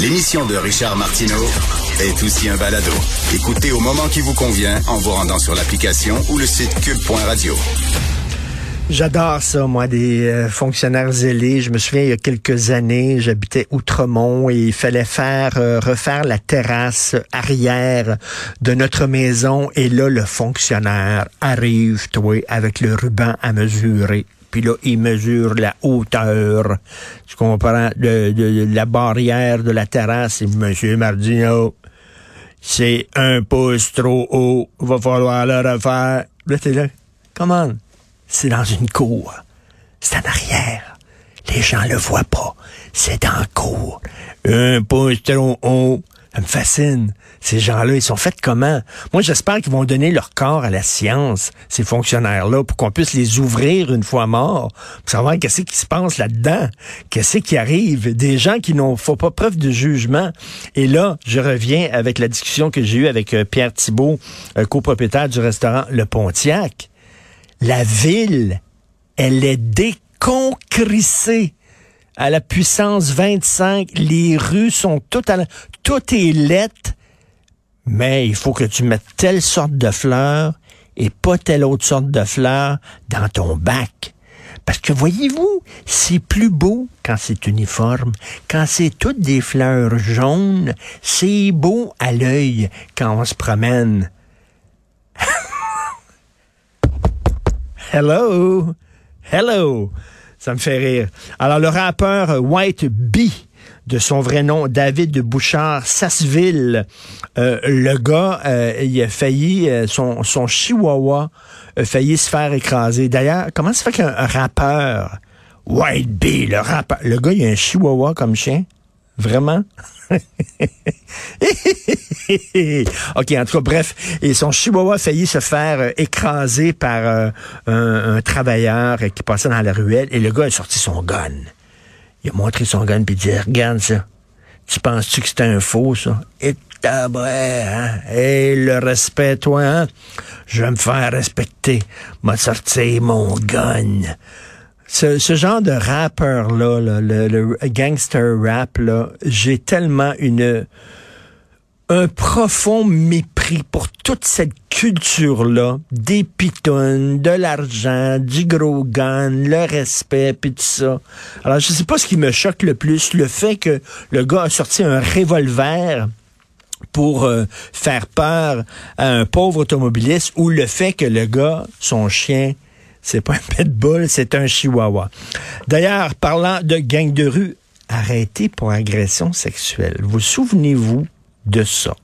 L'émission de Richard Martineau est aussi un balado. Écoutez au moment qui vous convient en vous rendant sur l'application ou le site cube.radio. J'adore ça, moi, des euh, fonctionnaires zélés. Je me souviens, il y a quelques années, j'habitais Outremont et il fallait faire euh, refaire la terrasse arrière de notre maison. Et là, le fonctionnaire arrive, toi, avec le ruban à mesurer. Puis là, il mesure la hauteur, tu comprends, de, la barrière de la terrasse. Et Monsieur Mardino, c'est un pouce trop haut. Va falloir le refaire. Là, t'es là. Comment? C'est dans une cour. C'est en arrière. Les gens le voient pas. C'est dans la cour. Un pouce trop haut. Ça me fascine. Ces gens-là, ils sont faits comment? Moi, j'espère qu'ils vont donner leur corps à la science, ces fonctionnaires-là, pour qu'on puisse les ouvrir une fois morts, pour savoir qu'est-ce qui se passe là-dedans, qu'est-ce qui arrive. Des gens qui n'ont font pas preuve de jugement. Et là, je reviens avec la discussion que j'ai eue avec euh, Pierre Thibault, euh, copropriétaire du restaurant Le Pontiac. La ville, elle est déconcrissée à la puissance 25. Les rues sont toutes à la... Tout est lettre, mais il faut que tu mettes telle sorte de fleurs et pas telle autre sorte de fleurs dans ton bac. Parce que voyez-vous, c'est plus beau quand c'est uniforme. Quand c'est toutes des fleurs jaunes, c'est beau à l'œil quand on se promène. Hello! Hello! Ça me fait rire. Alors, le rappeur White Bee, de son vrai nom, David Bouchard Sasseville, euh, le gars, euh, il a failli, euh, son, son chihuahua a failli se faire écraser. D'ailleurs, comment ça fait qu'un un rappeur, White Bee, le rappeur, le gars, il a un chihuahua comme chien? Vraiment? OK, en tout cas, bref. Et son chihuahua a failli se faire euh, écraser par euh, un, travailleur qui passait dans la ruelle. Et le gars a sorti son gun. Il a montré son gun puis il dit, regarde ça. Tu penses-tu que c'était un faux, ça? Et tabarouette, hein? Et le respect, toi, hein? Je vais me faire respecter. M'a sorti mon gun. Ce, ce genre de rappeur-là, là, le, gangster rap, là, j'ai tellement une un profond mépris pour toute cette culture-là, des pitounes, de l'argent, du gros gun, le respect, puis tout ça. Alors, je sais pas ce qui me choque le plus, le fait que le gars a sorti un revolver pour euh, faire peur à un pauvre automobiliste ou le fait que le gars, son chien, c'est pas un pitbull, c'est un chihuahua. D'ailleurs, parlant de gang de rue, arrêté pour agression sexuelle. Vous souvenez-vous de ça?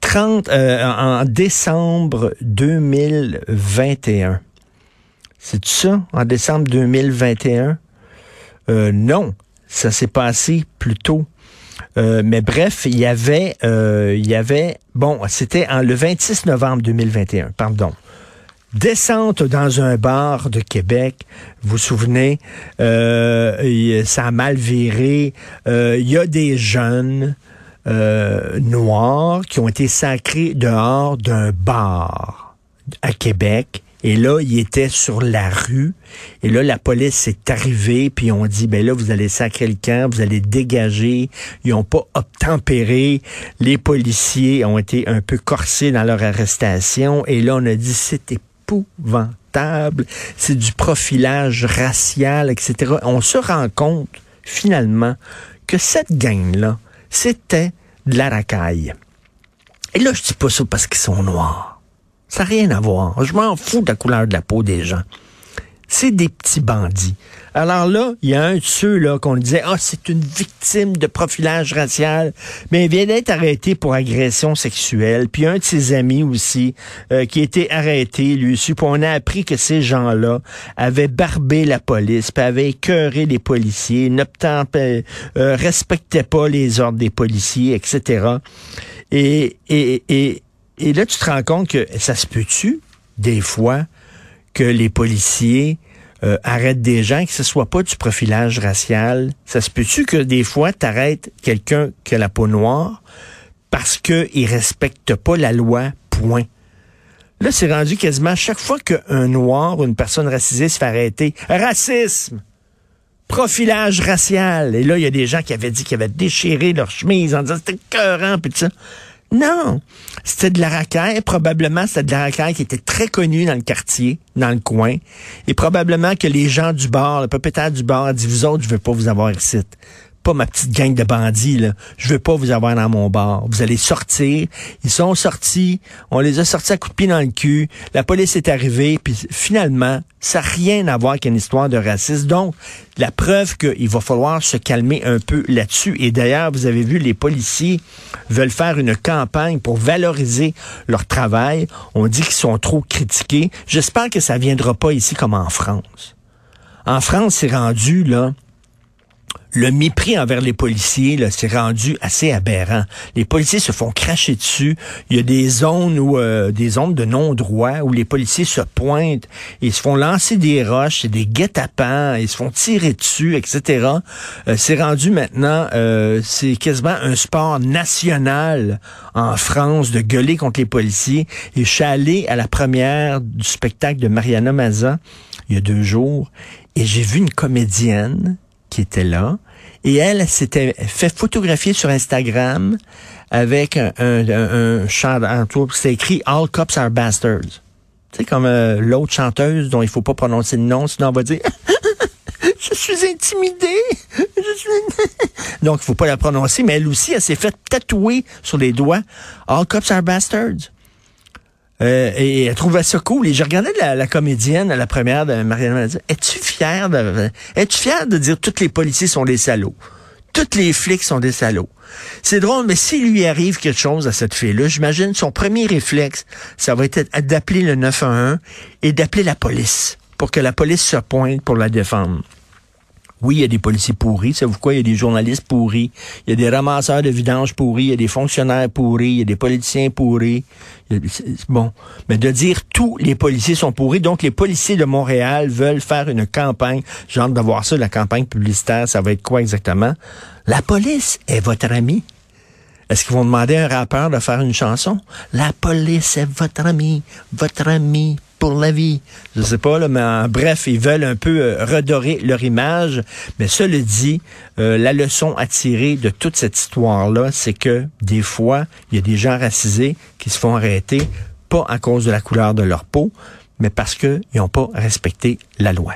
30, euh, en décembre 2021. C'est ça, en décembre 2021? Euh, non, ça s'est passé plus tôt. Euh, mais bref, il y avait, il y avait, bon, c'était le 26 novembre 2021, pardon. Descente dans un bar de Québec, vous vous souvenez, euh, ça a mal viré. Euh, Il y a des jeunes euh, noirs qui ont été sacrés dehors d'un bar à Québec. Et là, ils étaient sur la rue. Et là, la police est arrivée, puis on dit, ben là, vous allez sacrer le vous allez dégager. Ils n'ont pas obtempéré. Les policiers ont été un peu corsés dans leur arrestation. Et là, on a dit, c'est C'est du profilage racial, etc. On se rend compte, finalement, que cette gang-là, c'était de la racaille. Et là, je dis pas ça parce qu'ils sont noirs. Ça n'a rien à voir. Je m'en fous de la couleur de la peau des gens. C'est des petits bandits. Alors là, il y a un de ceux là qu'on disait ah c'est une victime de profilage racial, mais il vient d'être arrêté pour agression sexuelle. Puis un de ses amis aussi euh, qui a été arrêté lui aussi. Puis on a appris que ces gens-là avaient barbé la police, puis avaient écœuré les policiers, n'obtempé- euh, respectaient pas les ordres des policiers, etc. Et, et, et, et là, tu te rends compte que ça se peut-tu, des fois, que les policiers euh, arrêtent des gens, que ce soit pas du profilage racial? Ça se peut-tu que des fois, tu arrêtes quelqu'un qui a la peau noire parce qu'il respecte pas la loi, point? Là, c'est rendu quasiment chaque fois qu'un noir ou une personne racisée se fait arrêter. Racisme! profilage racial. Et là, il y a des gens qui avaient dit qu'ils avaient déchiré leur chemise en disant c'était cœurant, puis ça. Non, c'était de la racaille. Probablement, c'était de la racaille qui était très connue dans le quartier, dans le coin. Et probablement que les gens du bar, le propriétaire du bar a dit, vous autres, je veux pas vous avoir ici pas ma petite gang de bandits, là. Je veux pas vous avoir dans mon bar. Vous allez sortir. Ils sont sortis. On les a sortis à coups de pied dans le cul. La police est arrivée. Puis finalement, ça n'a rien à voir qu'une histoire de racisme. Donc, la preuve qu'il va falloir se calmer un peu là-dessus. Et d'ailleurs, vous avez vu, les policiers veulent faire une campagne pour valoriser leur travail. On dit qu'ils sont trop critiqués. J'espère que ça viendra pas ici comme en France. En France, c'est rendu, là, le mépris envers les policiers là, s'est rendu assez aberrant. Les policiers se font cracher dessus. Il y a des zones où euh, des zones de non-droit où les policiers se pointent, ils se font lancer des roches, des guet-apens, ils se font tirer dessus, etc. Euh, c'est rendu maintenant, euh, c'est quasiment un sport national en France de gueuler contre les policiers. Et je suis allé à la première du spectacle de Mariana Maza il y a deux jours et j'ai vu une comédienne qui était là. Et elle s'était fait photographier sur Instagram avec un, un, un, c'était écrit All cops are bastards. Tu sais, comme euh, l'autre chanteuse dont il faut pas prononcer le nom, sinon on va dire Je suis intimidée. Je suis... Donc, il faut pas la prononcer, mais elle aussi, elle s'est fait tatouer sur les doigts All cops are bastards. Euh, et elle trouvait ça cool. Et j'ai regardé la, comédienne à la première de Marianne. Elle dit, es-tu fière de, es-tu fière de dire tous les policiers sont des salauds? Tous les flics sont des salauds. C'est drôle, mais s'il lui arrive quelque chose à cette fille-là, j'imagine son premier réflexe, ça va être d'appeler le 911 et d'appeler la police pour que la police se pointe pour la défendre. Oui, il y a des policiers pourris. Savez-vous quoi? Il y a des journalistes pourris. Il y a des ramasseurs de vidanges pourris. Il y a des fonctionnaires pourris. Il y a des politiciens pourris. bon. Mais de dire tous les policiers sont pourris. Donc, les policiers de Montréal veulent faire une campagne. J'ai hâte de voir ça, la campagne publicitaire. Ça va être quoi exactement? La police est votre ami. Est-ce qu'ils vont demander à un rappeur de faire une chanson? La police est votre ami, votre ami pour la vie. Je sais pas, là, mais en bref, ils veulent un peu euh, redorer leur image. Mais cela dit, euh, la leçon à tirer de toute cette histoire-là, c'est que des fois, il y a des gens racisés qui se font arrêter, pas à cause de la couleur de leur peau, mais parce qu'ils n'ont pas respecté la loi.